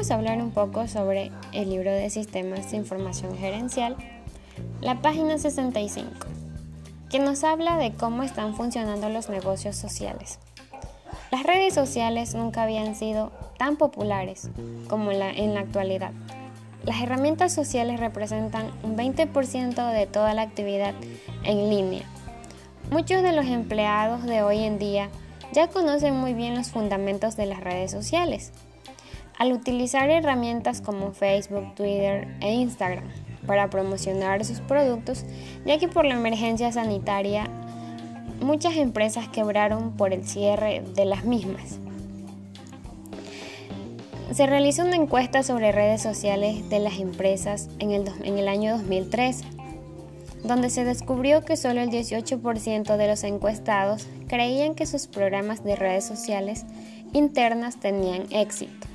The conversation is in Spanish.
vamos a hablar un poco sobre el libro de sistemas de información gerencial, la página 65, que nos habla de cómo están funcionando los negocios sociales. Las redes sociales nunca habían sido tan populares como en la actualidad. Las herramientas sociales representan un 20% de toda la actividad en línea. Muchos de los empleados de hoy en día ya conocen muy bien los fundamentos de las redes sociales. Al utilizar herramientas como Facebook, Twitter e Instagram para promocionar sus productos, ya que por la emergencia sanitaria muchas empresas quebraron por el cierre de las mismas. Se realizó una encuesta sobre redes sociales de las empresas en el, año 2003, donde se descubrió que solo el 18% de los encuestados creían que sus programas de redes sociales internas tenían éxito.